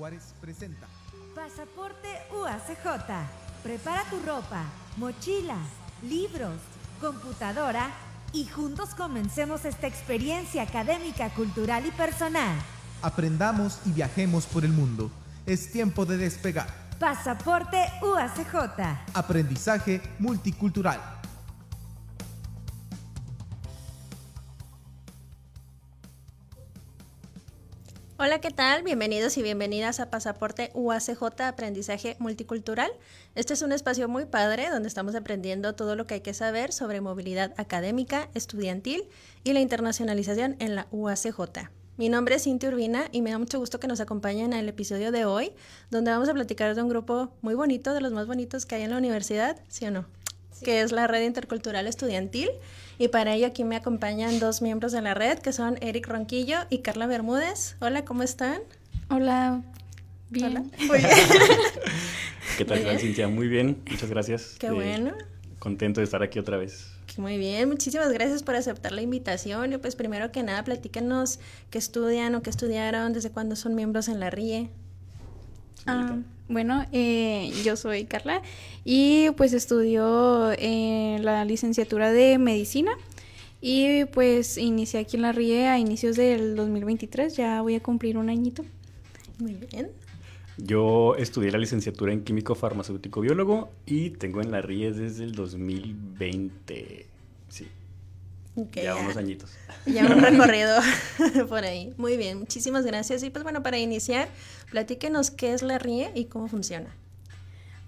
Juárez presenta Pasaporte UACJ. Prepara tu ropa, mochila, libros, computadora y juntos comencemos esta experiencia académica, cultural y personal. Aprendamos y viajemos por el mundo. Es tiempo de despegar. Pasaporte UACJ. Aprendizaje multicultural. Hola, ¿qué tal? Bienvenidos y bienvenidas a Pasaporte UACJ Aprendizaje Multicultural. Este es un espacio muy padre donde estamos aprendiendo todo lo que hay que saber sobre movilidad académica, estudiantil y la internacionalización en la UACJ. Mi nombre es Cintia Urbina y me da mucho gusto que nos acompañen en el episodio de hoy, donde vamos a platicar de un grupo muy bonito, de los más bonitos que hay en la universidad, ¿sí o no? Que es la Red Intercultural Estudiantil. Y para ello aquí me acompañan dos miembros de la red, que son Eric Ronquillo y Carla Bermúdez. Hola, ¿cómo están? Hola, bien. Muy bien. ¿Qué tal, bien. Cintia? Muy bien, muchas gracias. Qué Eh, bueno. Contento de estar aquí otra vez. Muy bien, muchísimas gracias por aceptar la invitación. Y pues primero que nada, platícanos qué estudian o qué estudiaron, desde cuándo son miembros en la RIE. Ah, bueno, eh, yo soy Carla y pues estudio en la licenciatura de medicina y pues inicié aquí en la RIE a inicios del 2023, ya voy a cumplir un añito. Muy bien. Yo estudié la licenciatura en químico farmacéutico biólogo y tengo en la RIE desde el 2020. Sí, Ok, ya unos añitos. Ya un recorrido por ahí. Muy bien, muchísimas gracias. Y pues bueno, para iniciar, platíquenos qué es la RIE y cómo funciona.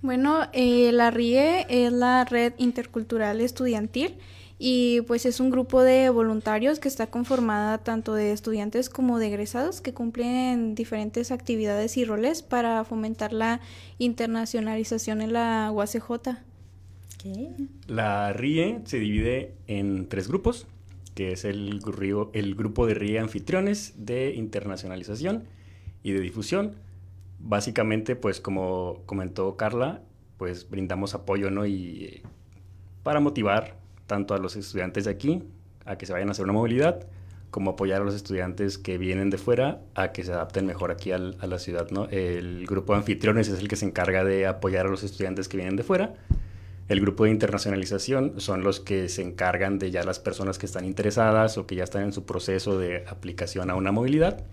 Bueno, eh, la RIE es la Red Intercultural Estudiantil y pues es un grupo de voluntarios que está conformada tanto de estudiantes como de egresados que cumplen diferentes actividades y roles para fomentar la internacionalización en la UACJ. Ok. La RIE se divide en tres grupos, que es el grupo de RIE anfitriones de internacionalización y de difusión. Básicamente, pues como comentó Carla, pues brindamos apoyo, ¿no? Y eh, para motivar tanto a los estudiantes de aquí a que se vayan a hacer una movilidad, como apoyar a los estudiantes que vienen de fuera a que se adapten mejor aquí a la ciudad, ¿no? El grupo de anfitriones es el que se encarga de apoyar a los estudiantes que vienen de fuera. El grupo de internacionalización son los que se encargan de ya las personas que están interesadas o que ya están en su proceso de aplicación a una movilidad,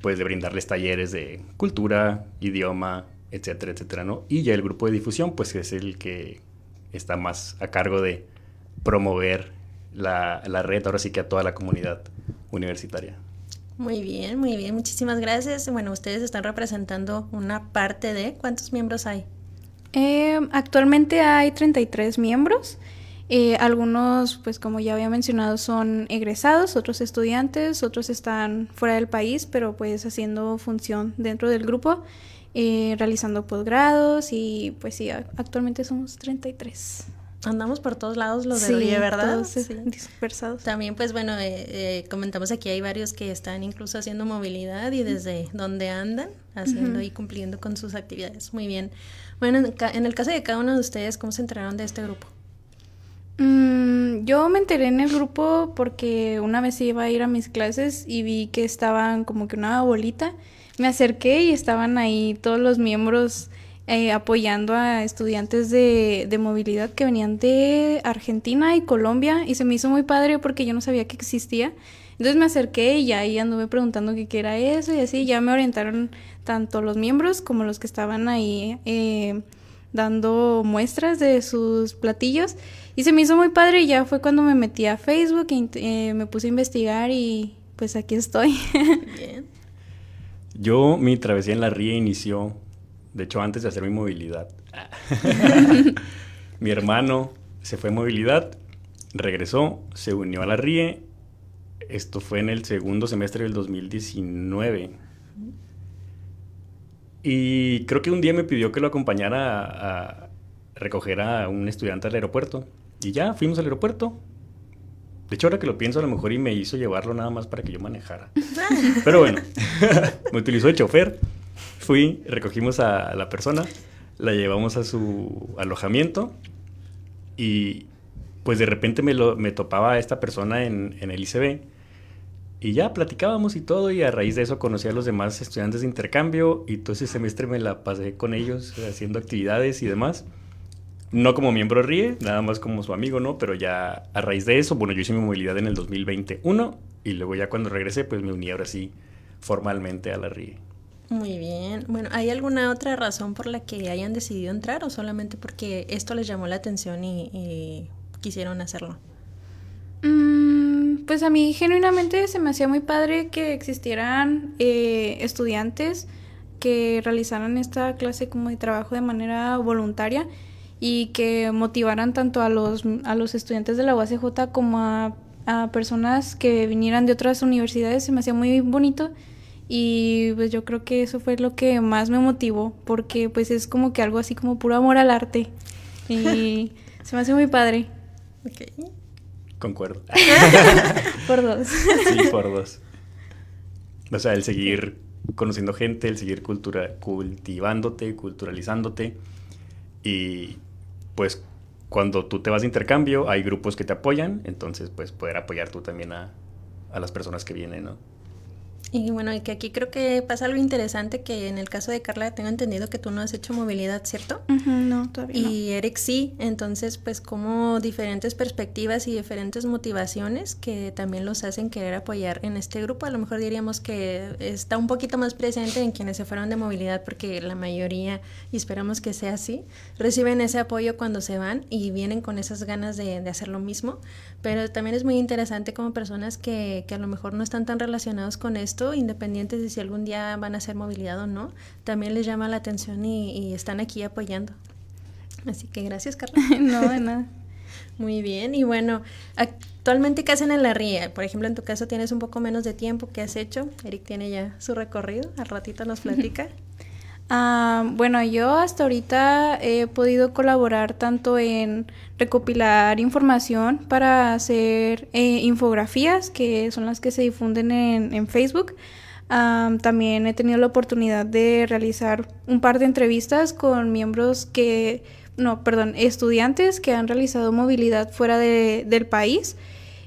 pues de brindarles talleres de cultura, idioma, etcétera, etcétera, ¿no? Y ya el grupo de difusión, pues es el que está más a cargo de promover la, la red, ahora sí que a toda la comunidad universitaria. Muy bien, muy bien. Muchísimas gracias. Bueno, ustedes están representando una parte de... ¿Cuántos miembros hay? Eh, actualmente hay 33 miembros. Eh, algunos, pues como ya había mencionado, son egresados, otros estudiantes, otros están fuera del país, pero pues haciendo función dentro del grupo, eh, realizando posgrados y pues sí, actualmente somos 33. Andamos por todos lados los de Sí, ¿verdad? todos, Sí. dispersados. También, pues bueno, eh, eh, comentamos aquí hay varios que están incluso haciendo movilidad y desde donde andan, haciendo y cumpliendo con sus actividades. Muy bien. Bueno, en el caso de cada uno de ustedes, ¿cómo se enteraron de este grupo? Mm, yo me enteré en el grupo porque una vez iba a ir a mis clases y vi que estaban como que una bolita. Me acerqué y estaban ahí todos los miembros eh, apoyando a estudiantes de, de movilidad que venían de Argentina y Colombia y se me hizo muy padre porque yo no sabía que existía. Entonces me acerqué y ya ahí anduve preguntando qué era eso y así ya me orientaron tanto los miembros como los que estaban ahí eh, dando muestras de sus platillos y se me hizo muy padre y ya fue cuando me metí a Facebook e int- eh, me puse a investigar y pues aquí estoy. Bien. Yo, mi travesía en la RIE inició, de hecho, antes de hacer mi movilidad. mi hermano se fue en movilidad, regresó, se unió a la RIE. Esto fue en el segundo semestre del 2019. Y creo que un día me pidió que lo acompañara a, a recoger a un estudiante al aeropuerto. Y ya, fuimos al aeropuerto. De hecho, ahora que lo pienso, a lo mejor y me hizo llevarlo nada más para que yo manejara. Pero bueno, me utilizó de chofer. Fui, recogimos a la persona, la llevamos a su alojamiento y pues de repente me, lo, me topaba a esta persona en, en el ICB y ya platicábamos y todo, y a raíz de eso conocí a los demás estudiantes de intercambio y todo ese semestre me la pasé con ellos haciendo actividades y demás. No como miembro RIE, nada más como su amigo, ¿no? Pero ya a raíz de eso, bueno, yo hice mi movilidad en el 2021 y luego ya cuando regresé, pues me uní ahora sí formalmente a la RIE. Muy bien. Bueno, ¿hay alguna otra razón por la que hayan decidido entrar o solamente porque esto les llamó la atención y, quisieron hacerlo? Mm, pues a mí genuinamente se me hacía muy padre que existieran eh, estudiantes que realizaran esta clase como de trabajo de manera voluntaria y que motivaran tanto a los, a los estudiantes de la UACJ como a, a personas que vinieran de otras universidades. Se me hacía muy bonito y pues yo creo que eso fue lo que más me motivó porque pues es como que algo así como puro amor al arte y se me hace muy padre. Ok. Concuerdo. por dos. Sí, por dos. O sea, el seguir conociendo gente, el seguir cultura, cultivándote, culturalizándote y pues cuando tú te vas de intercambio hay grupos que te apoyan, entonces pues poder apoyar tú también a, a las personas que vienen, ¿no? Y bueno, y que aquí creo que pasa algo interesante que en el caso de Carla tengo entendido que tú no has hecho movilidad, ¿cierto? no, todavía y Eric sí, entonces pues como diferentes perspectivas y diferentes motivaciones que también los hacen querer apoyar en este grupo. A lo mejor diríamos que está un poquito más presente en quienes se fueron de movilidad porque la mayoría, y esperamos que sea así, reciben ese apoyo cuando se van y vienen con esas ganas de, de hacer lo mismo. Pero también es muy interesante como personas que, que a lo mejor no están tan relacionados con esto independientes de si algún día van a hacer movilidad o no, también les llama la atención y, están aquí apoyando. Así que gracias, Carla. no, de nada. Muy bien, y bueno, actualmente ¿qué hacen en la RIE? Por ejemplo, en tu caso tienes un poco menos de tiempo, ¿qué has hecho? Eric tiene ya su recorrido, al ratito nos platica. Ah, bueno, yo hasta ahorita he podido colaborar tanto en recopilar información para hacer eh, infografías, que son las que se difunden en, Facebook. también he tenido la oportunidad de realizar un par de entrevistas con miembros que, no, perdón, estudiantes que han realizado movilidad fuera del país.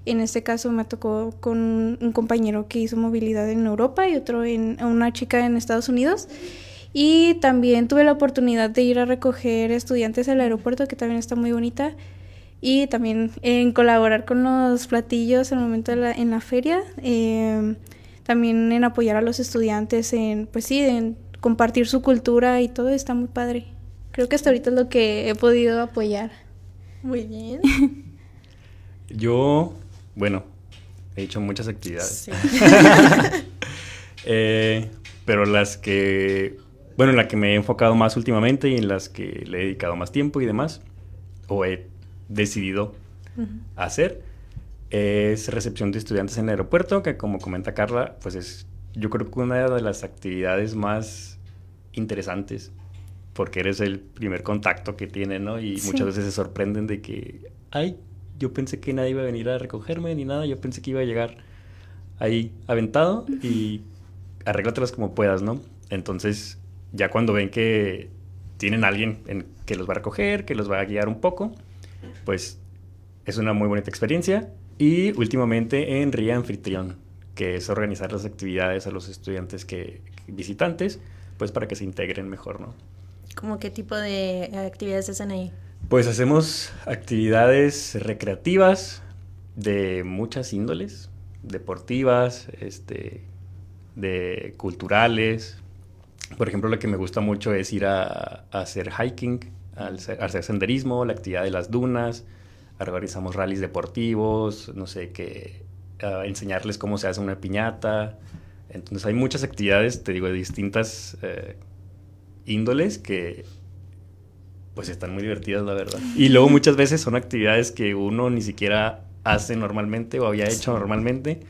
En este caso me tocó con un compañero que hizo movilidad en Europa y otro en una chica en Estados Unidos. Y también tuve la oportunidad de ir a recoger estudiantes al aeropuerto, que también está muy bonita. Y también en colaborar con los platillos en el momento de la, en la feria. Em, también en apoyar a los estudiantes en, pues sí, en compartir su cultura y todo está muy padre. Creo que hasta ahorita es lo que he podido apoyar. Muy bien. Yo, bueno, he hecho muchas actividades. Eh, pero las que bueno, en la que me he enfocado más últimamente y en las que le he dedicado más tiempo y demás, o he decidido hacer, es recepción de estudiantes en el aeropuerto, que como comenta Carla, pues es yo creo que una de las actividades más interesantes, porque eres el primer contacto que tienen, ¿no? Y muchas veces se sorprenden de que, ay, yo pensé que nadie iba a venir a recogerme ni nada, yo pensé que iba a llegar ahí aventado y arréglatelas como puedas, ¿no? Entonces, ya cuando ven que tienen alguien en, que los va a recoger, que los va a guiar un poco, pues es una muy bonita experiencia. Y últimamente en RIA Anfitrión, que es organizar las actividades a los estudiantes que, visitantes, pues para que se integren mejor, ¿no? ¿Cómo qué tipo de actividades hacen ahí? Pues hacemos actividades recreativas de muchas índoles, deportivas, este, de culturales, por ejemplo, lo que me gusta mucho es ir a, hacer hiking, a hacer senderismo, la actividad de las dunas, organizamos rallies deportivos, no sé, qué, enseñarles cómo se hace una piñata. Entonces hay muchas actividades, te digo, de distintas eh, índoles que pues están muy divertidas, la verdad. Y luego muchas veces son actividades que uno ni siquiera hace normalmente o había hecho normalmente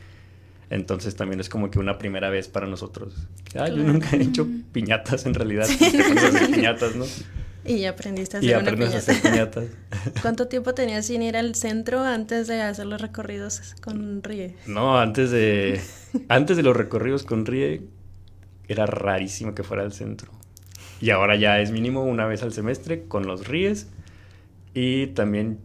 entonces también es como que una primera vez para nosotros. Ah, yo nunca he hecho piñatas en realidad. piñatas, ¿no? Y aprendiste a hacer, y a hacer piñatas. ¿Cuánto tiempo tenías sin ir al centro antes de hacer los recorridos con Rie? No, antes de, antes de los recorridos con Rie era rarísimo que fuera al centro. Y ahora ya es mínimo una vez al semestre con los Ries. Y también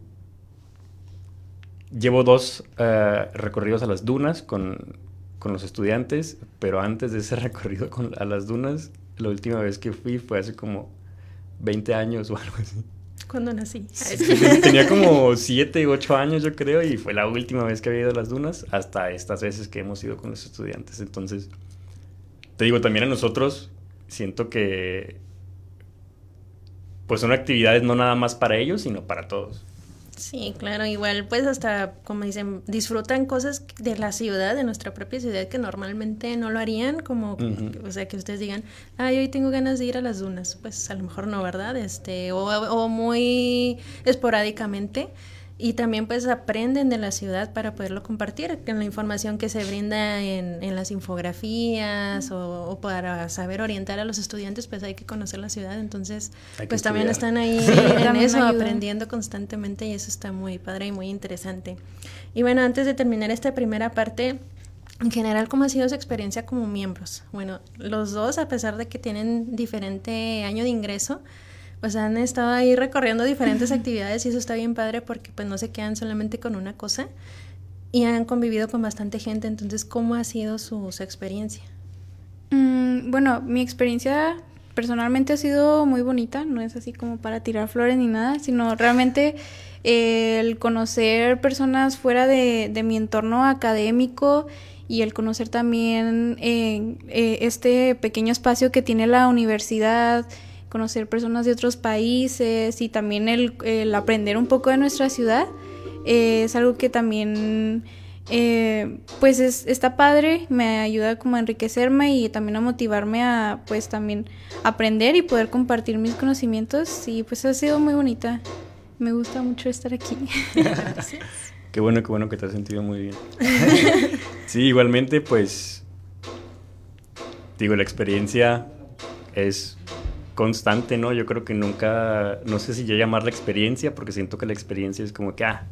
Llevo dos eh, recorridos a las dunas con, con los estudiantes, pero antes de ese recorrido con, a las dunas, la última vez que fui fue hace como 20 años o algo así. Cuando nací. Tenía como 7, 8 años yo creo y fue la última vez que había ido a las dunas hasta estas veces que hemos ido con los estudiantes. Entonces, te digo, también a nosotros siento que pues son actividades no nada más para ellos, sino para todos. Sí, claro, igual pues hasta, como dicen, disfrutan cosas de la ciudad, de nuestra propia ciudad, que normalmente no lo harían, como, o sea, que ustedes digan, ay, hoy tengo ganas de ir a las dunas, pues a lo mejor no, ¿verdad? Este, o, o muy esporádicamente y también pues aprenden de la ciudad para poderlo compartir con la información que se brinda en, en las infografías o, para saber orientar a los estudiantes pues hay que conocer la ciudad. Entonces pues también están ahí en eso aprendiendo constantemente y eso está muy padre y muy interesante. Y bueno antes de terminar esta primera parte en general, ¿cómo ha sido su experiencia como miembros? Bueno, los dos, a pesar de que tienen diferente año de ingreso, pues han estado ahí recorriendo diferentes actividades y eso está bien padre porque pues no se quedan solamente con una cosa y han convivido con bastante gente. Entonces, ¿cómo ha sido su, experiencia? Mm, bueno, mi experiencia personalmente ha sido muy bonita, no es así como para tirar flores ni nada, sino realmente eh, el conocer personas fuera de, de, mi entorno académico y el conocer también eh, eh, este pequeño espacio que tiene la universidad, conocer personas de otros países y también el, aprender un poco de nuestra ciudad eh, es algo que también eh, pues es, está padre, me ayuda como a enriquecerme y también a motivarme a pues también aprender y poder compartir mis conocimientos y pues ha sido muy bonita. Me gusta mucho estar aquí. qué bueno, qué bueno que te has sentido muy bien. sí, igualmente pues digo, la experiencia es constante, ¿no? Yo creo que nunca, no sé si ya llamarla experiencia, porque siento que la experiencia es como que, ah,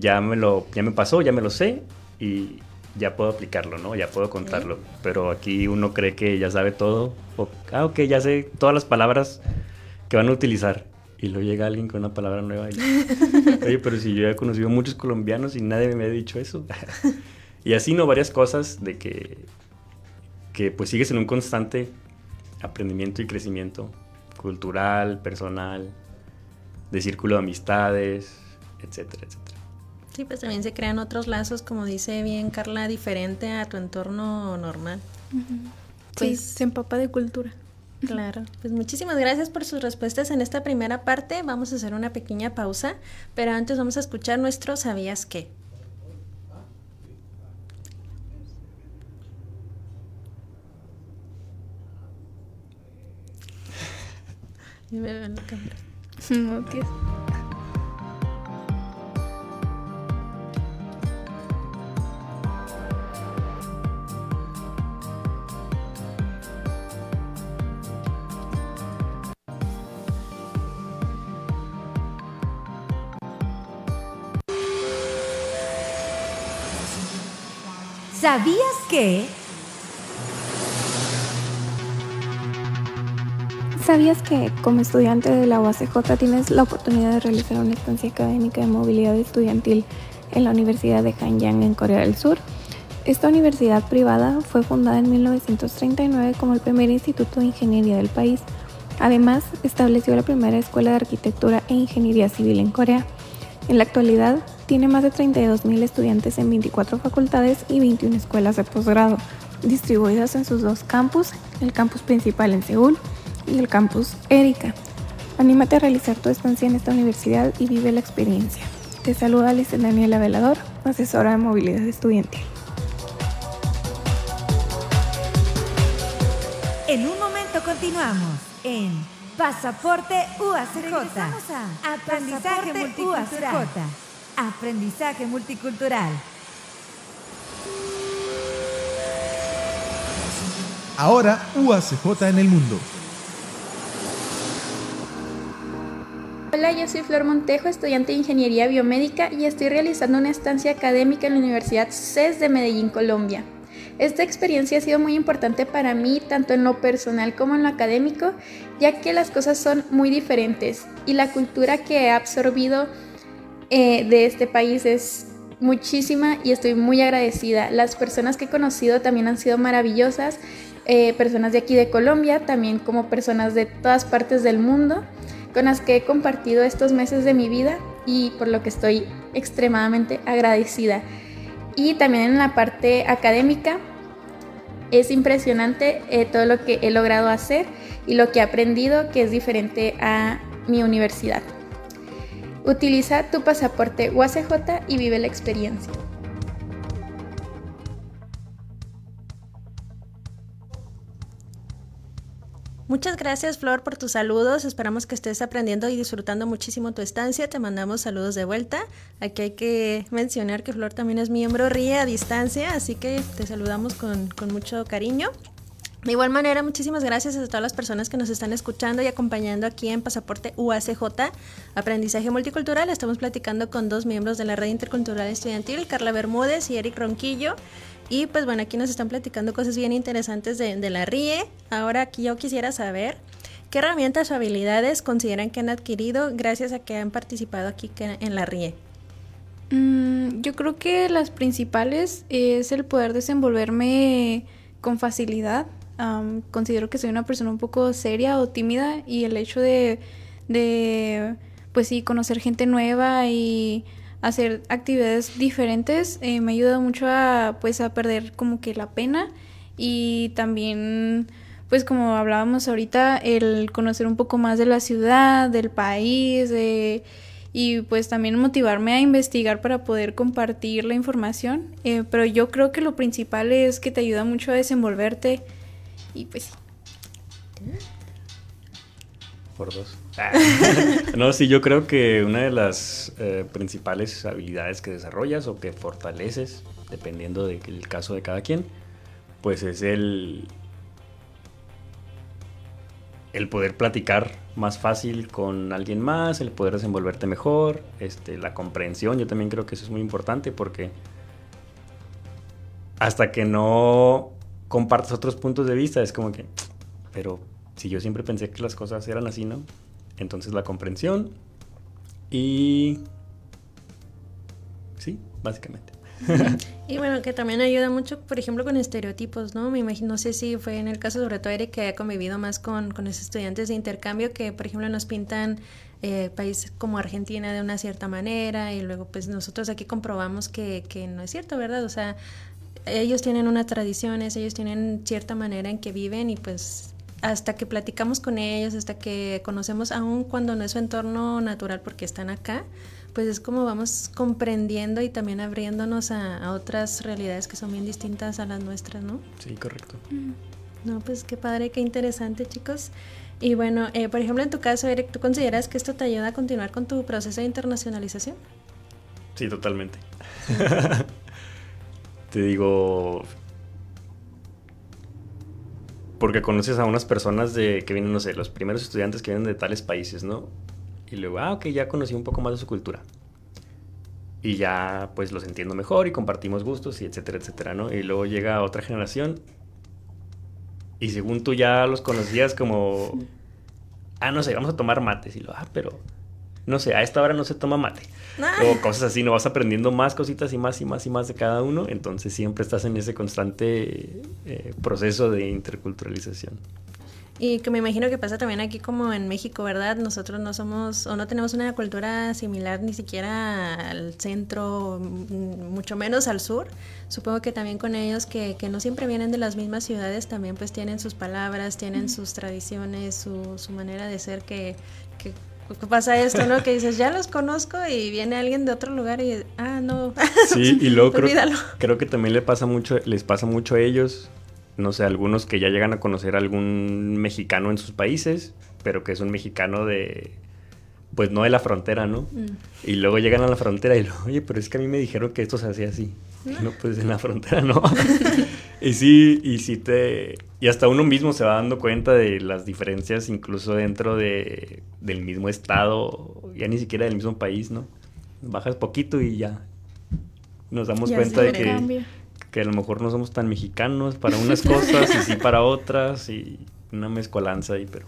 ya me lo, ya me pasó, ya me lo sé y ya puedo aplicarlo, ¿no? Ya puedo contarlo. Pero aquí uno cree que ya sabe todo, o, ah, ok, ya sé todas las palabras que van a utilizar. Y luego llega alguien con una palabra nueva y, oye, pero si yo he conocido muchos colombianos y nadie me ha dicho eso. y así, ¿no? Varias cosas de que, que pues sigues en un constante aprendimiento y crecimiento cultural, personal, de círculo de amistades, etcétera, etcétera. Sí, pues también se crean otros lazos, como dice bien Carla, diferente a tu entorno normal. Pues, sí, se empapa de cultura. Claro, pues muchísimas gracias por sus respuestas en esta primera parte. Vamos a hacer una pequeña pausa, pero antes vamos a escuchar nuestro ¿Sabías qué? Y me veo en la cámara. No, tío. ¿Sabías que... ¿Sabías que como estudiante de la UACJ tienes la oportunidad de realizar una estancia académica de movilidad estudiantil en la Universidad de Hanyang en Corea del Sur? Esta universidad privada fue fundada en 1939 como el primer instituto de ingeniería del país. Además, estableció la primera escuela de arquitectura e ingeniería civil en Corea. En la actualidad, tiene más de 32.000 estudiantes en 24 facultades y 21 escuelas de posgrado, distribuidas en sus dos campus, el campus principal en Seúl y el campus Erika. Anímate a realizar tu estancia en esta universidad y vive la experiencia. Te saluda Alice Daniela Velador, asesora de movilidad estudiantil. En un momento continuamos en Pasaporte UACJ. A Aprendizaje multicultural. Aprendizaje multicultural. Ahora UACJ en el mundo. Hola, yo soy Flor Montejo, estudiante de Ingeniería Biomédica y estoy realizando una estancia académica en la Universidad CES de Medellín, Colombia. Esta experiencia ha sido muy importante para mí, tanto en lo personal como en lo académico, ya que las cosas son muy diferentes y la cultura que he absorbido eh, de este país es muchísima y estoy muy agradecida. Las personas que he conocido también han sido maravillosas, eh, personas de aquí de Colombia, también como personas de todas partes del mundo, con las que he compartido estos meses de mi vida y por lo que estoy extremadamente agradecida. Y también en la parte académica, es impresionante eh, todo lo que he logrado hacer y lo que he aprendido que es diferente a mi universidad. Utiliza tu pasaporte UACJ y vive la experiencia. Muchas gracias Flor por tus saludos. Esperamos que estés aprendiendo y disfrutando muchísimo tu estancia. Te mandamos saludos de vuelta. Aquí hay que mencionar que Flor también es miembro RIE a distancia, así que te saludamos con, con mucho cariño. De igual manera, muchísimas gracias a todas las personas que nos están escuchando y acompañando aquí en Pasaporte UACJ, Aprendizaje Multicultural. Estamos platicando con dos miembros de la Red Intercultural Estudiantil, Carla Bermúdez y Eric Ronquillo. Y pues bueno, aquí nos están platicando cosas bien interesantes de, de la RIE. Ahora aquí yo quisiera saber qué herramientas o habilidades consideran que han adquirido gracias a que han participado aquí en la RIE. Mm, yo creo que las principales es el poder desenvolverme con facilidad considero que soy una persona un poco seria o tímida y el hecho de, de pues sí, conocer gente nueva y hacer actividades diferentes eh, me ha ayudado mucho a pues a perder como que la pena y también pues como hablábamos ahorita el conocer un poco más de la ciudad del país y pues también motivarme a investigar para poder compartir la información eh, pero yo creo que lo principal es que te ayuda mucho a desenvolverte y pues. Por dos. No, sí, yo creo que una de las eh, principales habilidades que desarrollas o que fortaleces, dependiendo del caso de cada quien, pues es el, el poder platicar más fácil con alguien más, el poder desenvolverte mejor, este, la comprensión, yo también creo que eso es muy importante porque hasta que no compartes otros puntos de vista, es como que, pero si yo siempre pensé que las cosas eran así, ¿no? Entonces la comprensión y... Sí, básicamente. y bueno, que también ayuda mucho, por ejemplo, con estereotipos, ¿no? Me imagino, no sé si fue en el caso sobre todo Eric que ha convivido más con, con esos estudiantes de intercambio que, por ejemplo, nos pintan eh, países como Argentina de una cierta manera y luego pues nosotros aquí comprobamos que, que no es cierto, ¿verdad? O sea, ellos tienen unas tradiciones, ellos tienen cierta manera en que viven y pues hasta que platicamos con ellos, hasta que conocemos, aún cuando no es su entorno natural porque están acá, pues es como vamos comprendiendo y también abriéndonos a, otras realidades que son bien distintas a las nuestras, ¿no? Sí, correcto. Mm. No, pues qué padre, qué interesante, chicos. Y bueno, eh, por ejemplo, en tu caso, Eric, ¿tú consideras que esto te ayuda a continuar con tu proceso de internacionalización? Sí, totalmente. te digo, porque conoces a unas personas de que vienen, no sé, los primeros estudiantes que vienen de tales países, ¿no? Y luego, ah, ok, ya conocí un poco más de su cultura. Y ya, pues, los entiendo mejor y compartimos gustos y etcétera, etcétera, ¿no? Y luego llega otra generación y según tú ya los conocías como, ah, no sé, vamos a tomar mates. Y lo, ah, pero, no sé, a esta hora no se toma mate. O cosas así, no vas aprendiendo más cositas y más y más y más de cada uno, entonces siempre estás en ese constante eh, proceso de interculturalización. Y que me imagino que pasa también aquí como en México, ¿verdad? Nosotros no somos o no tenemos una cultura similar ni siquiera al centro, mm, mucho menos al sur. Supongo que también con ellos que, que no siempre vienen de las mismas ciudades, también pues tienen sus palabras, tienen sus tradiciones, su, su manera de ser que, que pasa esto, ¿no? Que dices, ya los conozco y viene alguien de otro lugar y, ah, no. Sí, y luego creo, creo, que también le pasa mucho, les pasa mucho a ellos, no sé, algunos que ya llegan a conocer a algún mexicano en sus países, pero que es un mexicano de, pues no de la frontera, ¿no? Mm. Y luego llegan a la frontera y, oye, pero es que a mí me dijeron que esto se hacía así. No, pues en la frontera no. y sí, y sí te... Y hasta uno mismo se va dando cuenta de las diferencias incluso dentro de, del mismo estado, ya ni siquiera del mismo país, ¿no? Bajas poquito y ya nos damos cuenta de que, que a lo mejor no somos tan mexicanos para unas cosas y sí para otras y una mezcolanza ahí, pero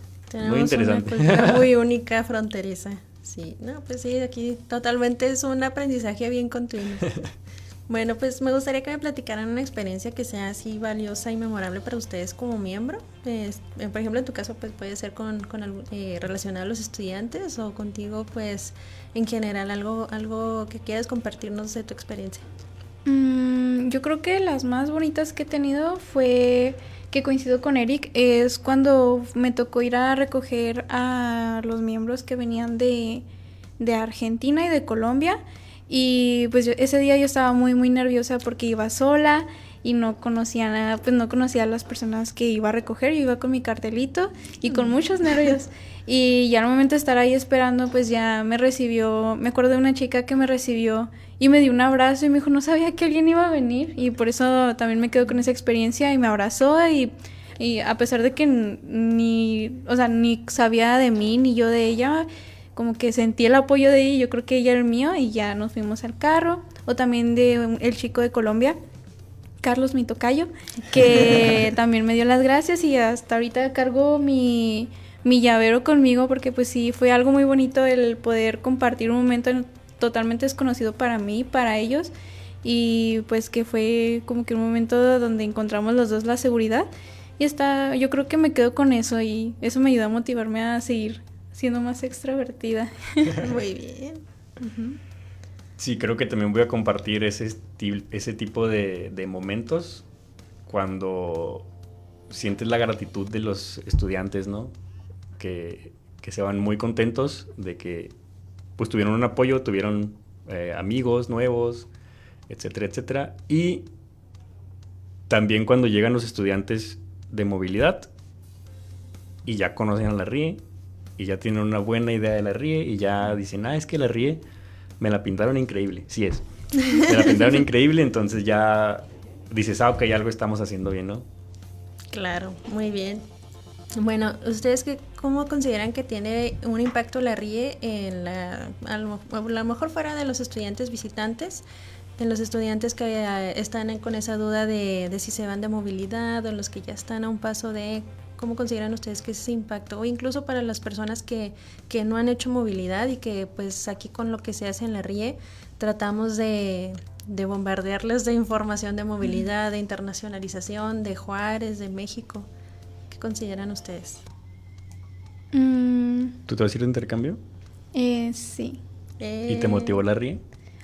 muy interesante. muy única, fronteriza. Sí, no, pues sí, aquí totalmente es un aprendizaje bien continuo. Bueno, pues me gustaría que me platicaran una experiencia que sea así valiosa y memorable para ustedes como miembro. Eh, por ejemplo, en tu caso, pues puede ser con, eh, relacionado a los estudiantes o contigo, pues en general, algo, algo que quieras compartirnos de tu experiencia. Mm, yo creo que las más bonitas que he tenido fue que coincido con Eric, es cuando me tocó ir a recoger a los miembros que venían de, de Argentina y de Colombia y pues ese día yo estaba muy, muy nerviosa porque iba sola y no conocía nada, pues no conocía a las personas que iba a recoger, yo iba con mi cartelito y con muchos nervios. Y ya al momento de estar ahí esperando, pues ya me recibió, me acuerdo de una chica que me recibió y me dio un abrazo y me dijo, no sabía que alguien iba a venir y por eso también me quedo con esa experiencia y me abrazó y, y a pesar de que ni, o sea, ni sabía de mí ni yo de ella, como que sentí el apoyo de ella, yo creo que ella era el mío y ya nos fuimos al carro. O también de el chico de Colombia, Carlos Mitocayo, que también me dio las gracias y hasta ahorita cargo mi, mi llavero conmigo porque pues sí, fue algo muy bonito el poder compartir un momento totalmente desconocido para mí, para ellos y pues que fue como que un momento donde encontramos los dos la seguridad y está, yo creo que me quedo con eso y eso me ayudó a motivarme a seguir siendo más extrovertida. Muy bien. Sí, creo que también voy a compartir ese, ese tipo de, de, momentos cuando sientes la gratitud de los estudiantes, ¿no? Que, que se van muy contentos de que pues tuvieron un apoyo, tuvieron eh, amigos nuevos, etcétera, etcétera. Y también cuando llegan los estudiantes de movilidad y ya conocen a la RIE y ya tienen una buena idea de la RIE y ya dicen, ah, es que la RIE me la pintaron increíble. Sí es. Me la pintaron increíble, entonces ya dices, ah, ok, algo estamos haciendo bien, ¿no? Claro, muy bien. Bueno, ¿ustedes qué, cómo consideran que tiene un impacto la RIE en la, a lo, a lo mejor fuera de los estudiantes visitantes, en los estudiantes que eh, están con esa duda de, de si se van de movilidad o los que ya están a un paso de ¿Cómo consideran ustedes que es ese impacto? O incluso para las personas que, que, no han hecho movilidad y que pues aquí con lo que se hace en la RIE tratamos de, de bombardearles de información de movilidad, de internacionalización, de Juárez, de México. ¿Qué consideran ustedes? Mm, ¿Tú te vas a ir de intercambio? eh, sí. ¿Y te motivó la RIE?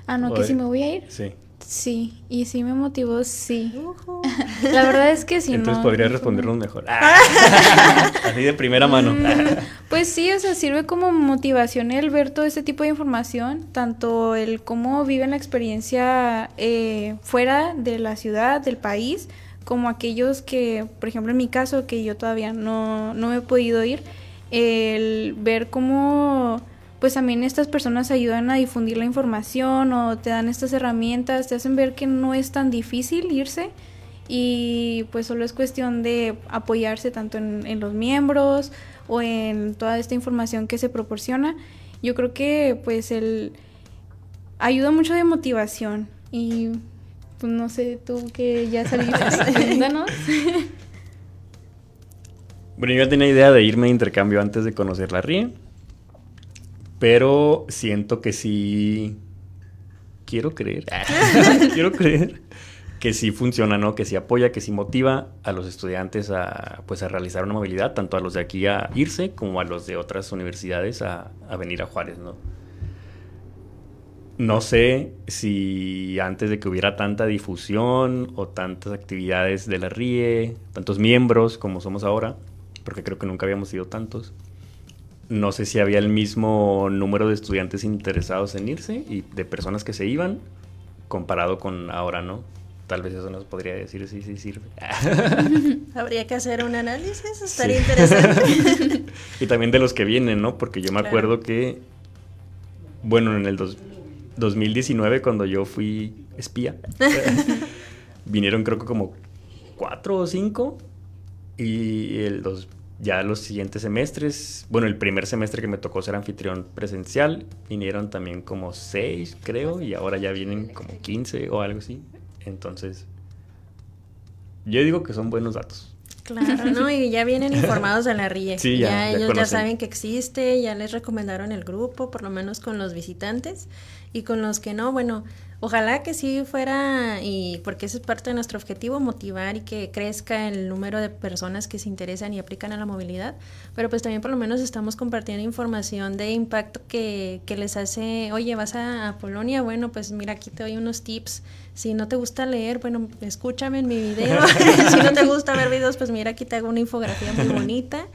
Ah, no, ¿O que si me voy a ir. Sí. Sí, y sí me motivó, sí. La verdad es que si Entonces no. podrías no, respondernos mejor. Así de primera mano. Pues sí, o sea, sirve como motivación el ver todo este tipo de información, tanto el cómo viven la experiencia eh, fuera de la ciudad, del país, como aquellos que, por ejemplo, en mi caso, que yo todavía no, no me he podido ir, el ver cómo pues también estas personas ayudan a difundir la información o te dan estas herramientas, te hacen ver que no es tan difícil irse y pues solo es cuestión de apoyarse tanto en, en los miembros o en toda esta información que se proporciona. Yo creo que pues el ayuda mucho de motivación y pues no sé, tú que ya saliste, cuéntanos. Bueno, yo tenía idea de irme de intercambio antes de conocer la RIE. Pero siento que sí. Quiero creer. quiero creer que sí funciona, ¿no? Que sí apoya, que sí motiva a los estudiantes a, pues, a realizar una movilidad, tanto a los de aquí a irse como a los de otras universidades a, a venir a Juárez, ¿no? No sé si antes de que hubiera tanta difusión o tantas actividades de la RIE, tantos miembros como somos ahora, porque creo que nunca habíamos sido tantos, no sé si había el mismo número de estudiantes interesados en irse y de personas que se iban comparado con ahora, ¿no? Tal vez eso nos podría decir si sí sirve. Habría que hacer un análisis, estaría Sí. interesante. y también de los que vienen, ¿no? Porque yo me Claro. acuerdo que, bueno, en el dos- 2019, cuando yo fui espía, vinieron creo que como cuatro o cinco. Y el dos, ya los siguientes semestres, bueno, el primer semestre que me tocó ser anfitrión presencial, vinieron también como seis, creo, y ahora ya vienen como 15 o algo así. Entonces, yo digo que son buenos datos. Claro, ¿no? Y ya vienen informados de la RIE. Sí, ya, ya ellos ya saben que existe, ya les recomendaron el grupo, por lo menos con los visitantes. y con los que no, bueno, Ojalá que sí fuera, y porque ese es parte de nuestro objetivo, motivar y que crezca el número de personas que se interesan y aplican a la movilidad, pero pues también por lo menos estamos compartiendo información de impacto que, que les hace, oye, vas a, Polonia, bueno, pues mira, aquí te doy unos tips, si no te gusta leer, bueno, escúchame en mi video, si no te gusta ver videos, pues mira, aquí te hago una infografía muy bonita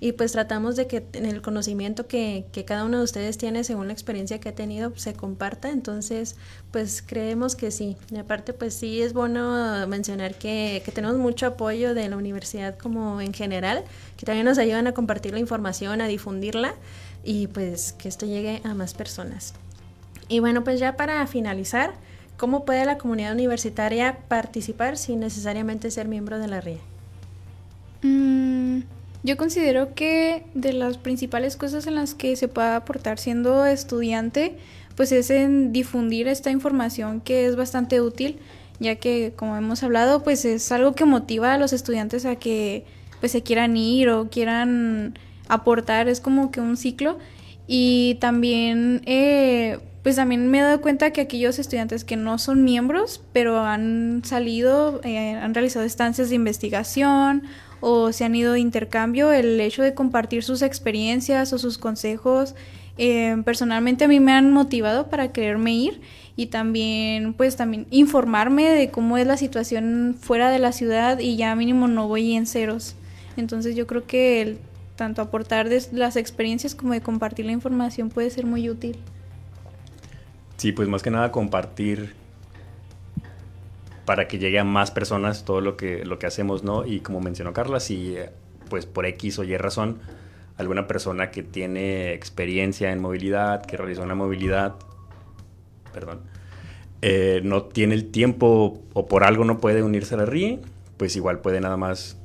y pues tratamos de que en el conocimiento que, que, cada uno de ustedes tiene según la experiencia que ha tenido se comparta, entonces pues creemos que sí, y aparte pues sí es bueno mencionar que, que tenemos mucho apoyo de la universidad como en general, que también nos ayudan a compartir la información, a difundirla y pues que esto llegue a más personas. Y bueno, pues ya para finalizar, ¿cómo puede la comunidad universitaria participar sin necesariamente ser miembro de la RIE? Mm, yo considero que de las principales cosas en las que se puede aportar siendo estudiante, pues es en difundir esta información que es bastante útil, ya que como hemos hablado, pues es algo que motiva a los estudiantes a que pues se quieran ir o quieran aportar, es como que un ciclo. Y también, eh, pues también me he dado cuenta que aquellos estudiantes que no son miembros, pero han salido, eh, han realizado estancias de investigación o se han ido de intercambio, el hecho de compartir sus experiencias o sus consejos, eh, personalmente a mí me han motivado para quererme ir y también pues también informarme de cómo es la situación fuera de la ciudad y ya mínimo no voy en ceros. Entonces yo creo que tanto aportar las experiencias como de compartir la información puede ser muy útil. Sí, pues más que nada compartir para que llegue a más personas todo lo que, lo que hacemos, ¿no? Y como mencionó Carla, si pues por X o Y razón alguna persona que tiene experiencia en movilidad, que realizó una movilidad, perdón, eh, no tiene el tiempo o por algo no puede unirse a la RIE, pues igual puede nada más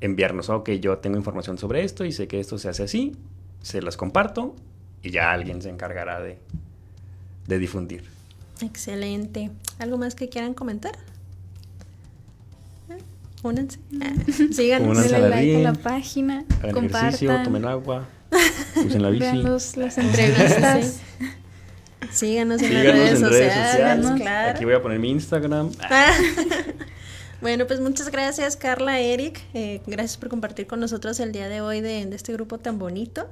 enviarnos, ok, yo tengo información sobre esto y sé que esto se hace así, se las comparto y ya alguien se encargará de, de difundir. Excelente. ¿Algo más que quieran comentar? Únanse. Ah, síganos. Únanse Denle like a la página. Hagan compartan. ejercicio, tomen agua. Usen la bici. Vean los, las entrevistas. Síganos en Síganos las redes, en redes sociales. sociales. Claro. Aquí voy a poner mi Instagram. bueno, pues muchas gracias, Carla, Eric. Eh, gracias por compartir con nosotros el día de hoy de, de este grupo tan bonito.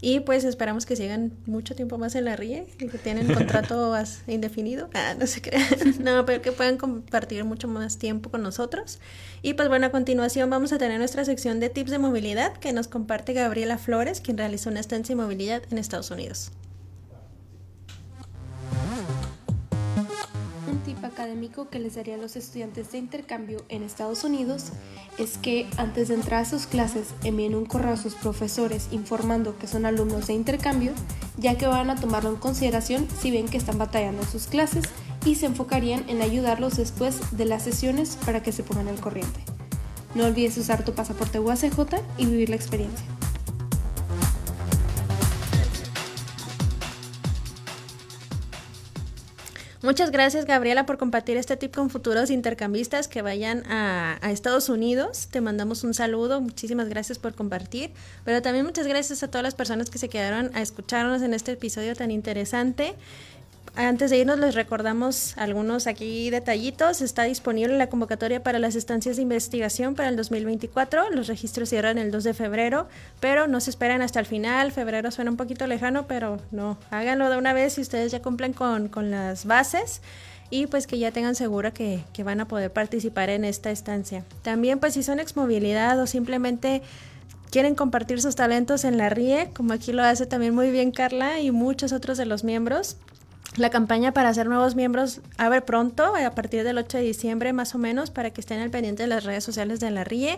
Y pues esperamos que sigan mucho tiempo más en la RIE, que tienen contrato indefinido. Ah, no sé qué. No, pero que puedan compartir mucho más tiempo con nosotros. Y pues bueno, a continuación vamos a tener nuestra sección de tips de movilidad que nos comparte Gabriela Flores, quien realizó una estancia en movilidad en Estados Unidos. Académico que les daría a los estudiantes de intercambio en Estados Unidos es que antes de entrar a sus clases envíen un correo a sus profesores informando que son alumnos de intercambio, ya que van a tomarlo en consideración si ven que están batallando en sus clases y se enfocarían en ayudarlos después de las sesiones para que se pongan al corriente. No olvides usar tu pasaporte UACJ y vivir la experiencia. Muchas gracias, Gabriela, por compartir este tip con futuros intercambistas que vayan a, a, Estados Unidos. Te mandamos un saludo, muchísimas gracias por compartir, pero también muchas gracias a todas las personas que se quedaron a escucharnos en este episodio tan interesante. Antes de irnos les recordamos algunos aquí detallitos. Está disponible la convocatoria para las estancias de investigación para el 2024. Los registros cierran el 2 de febrero, pero no se esperan hasta el final. Febrero suena un poquito lejano, pero no, háganlo de una vez si ustedes ya cumplen con, con las bases y pues que ya tengan seguro que, que, van a poder participar en esta estancia. También pues si son exmovilidad o simplemente quieren compartir sus talentos en la RIE, como aquí lo hace también muy bien Carla y muchos otros de los miembros, la campaña para hacer nuevos miembros abre pronto, a partir del 8 de diciembre más o menos, para que estén al pendiente de las redes sociales de la RIE.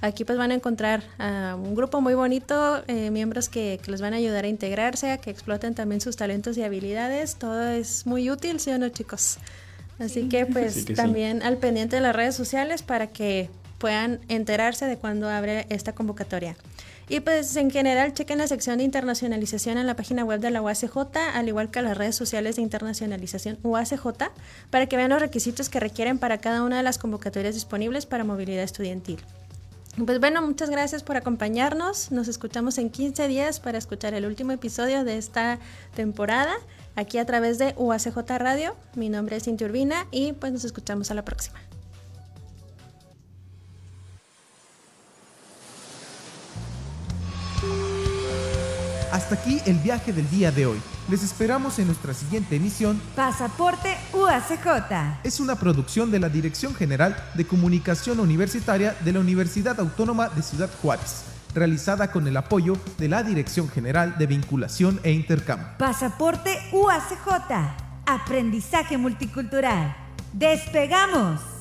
Aquí pues van a encontrar a un grupo muy bonito, eh, miembros que, que, les van a ayudar a integrarse, a que exploten también sus talentos y habilidades. Todo es muy útil, ¿sí o no chicos? Así que pues que también sí. al pendiente de las redes sociales para que puedan enterarse de cuándo abre esta convocatoria. Y pues en general chequen la sección de internacionalización en la página web de la UACJ, al igual que las redes sociales de internacionalización UACJ, para que vean los requisitos que requieren para cada una de las convocatorias disponibles para movilidad estudiantil. Pues bueno, muchas gracias por acompañarnos. Nos escuchamos en 15 días para escuchar el último episodio de esta temporada aquí a través de UACJ Radio. Mi nombre es Cintia Urbina y pues nos escuchamos a la próxima. Hasta aquí el viaje del día de hoy. Les esperamos en nuestra siguiente emisión. Pasaporte UACJ. Es una producción de la Dirección General de Comunicación Universitaria de la Universidad Autónoma de Ciudad Juárez, realizada con el apoyo de la Dirección General de Vinculación e Intercambio. Pasaporte UACJ. Aprendizaje multicultural. ¡Despegamos!